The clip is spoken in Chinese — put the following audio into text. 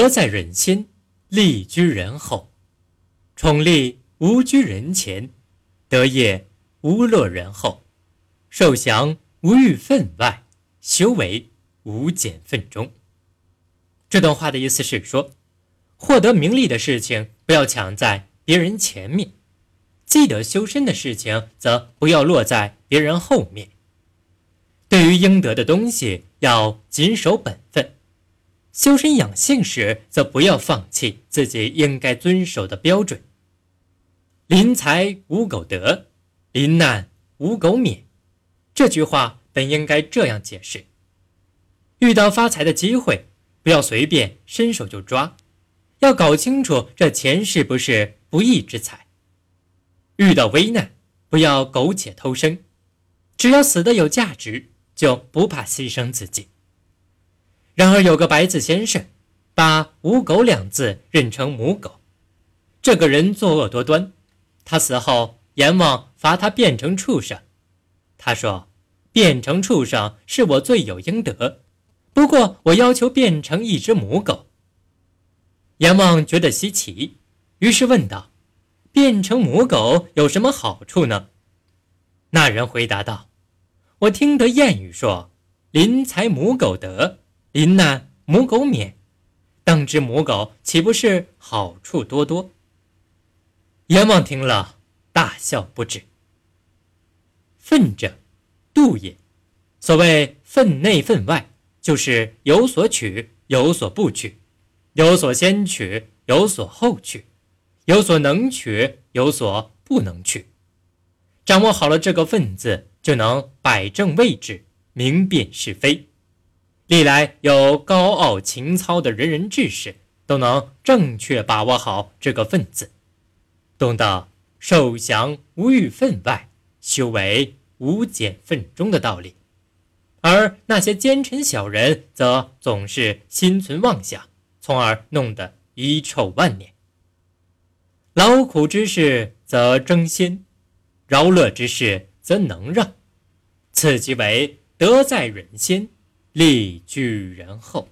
德在人先，利居人后。宠利无居人前，德业无落人后。受降无欲分外，修为无减分中。这段话的意思是说，获得名利的事情不要抢在别人前面，积德修身的事情则不要落在别人后面。对于应得的东西，要谨守本分；修身养性时，则不要放弃自己应该遵守的标准。临财无苟得，临难无苟免。这句话本应该这样解释：遇到发财的机会，不要随便伸手就抓，要搞清楚这钱是不是不义之财；遇到危难，不要苟且偷生，只要死的有价值，就不怕牺牲自己。然而有个白字先生，把“无狗”两字认成“母狗”，这个人作恶多端。他死后，阎王罚他变成畜生。他说：“变成畜生是我罪有应得，不过我要求变成一只母狗。”阎王觉得稀奇，于是问道：“变成母狗有什么好处呢？”那人回答道：“我听得谚语说，临财母狗得，临难母狗免。当只母狗岂不是好处多多？”阎王听了，大笑不止。分者，度也。所谓分内分外，就是有所取，有所不取；有所先取，有所后取；有所能取，有所不能取。掌握好了这个“分”字，就能摆正位置，明辨是非。历来有高傲情操的仁人志士，都能正确把握好这个“分”字。懂得受降无欲分外，修为无减分中的道理，而那些奸臣小人则总是心存妄想，从而弄得遗臭万年。劳苦之事则争先，饶乐之事则能让，此即为德在人先，立居人后。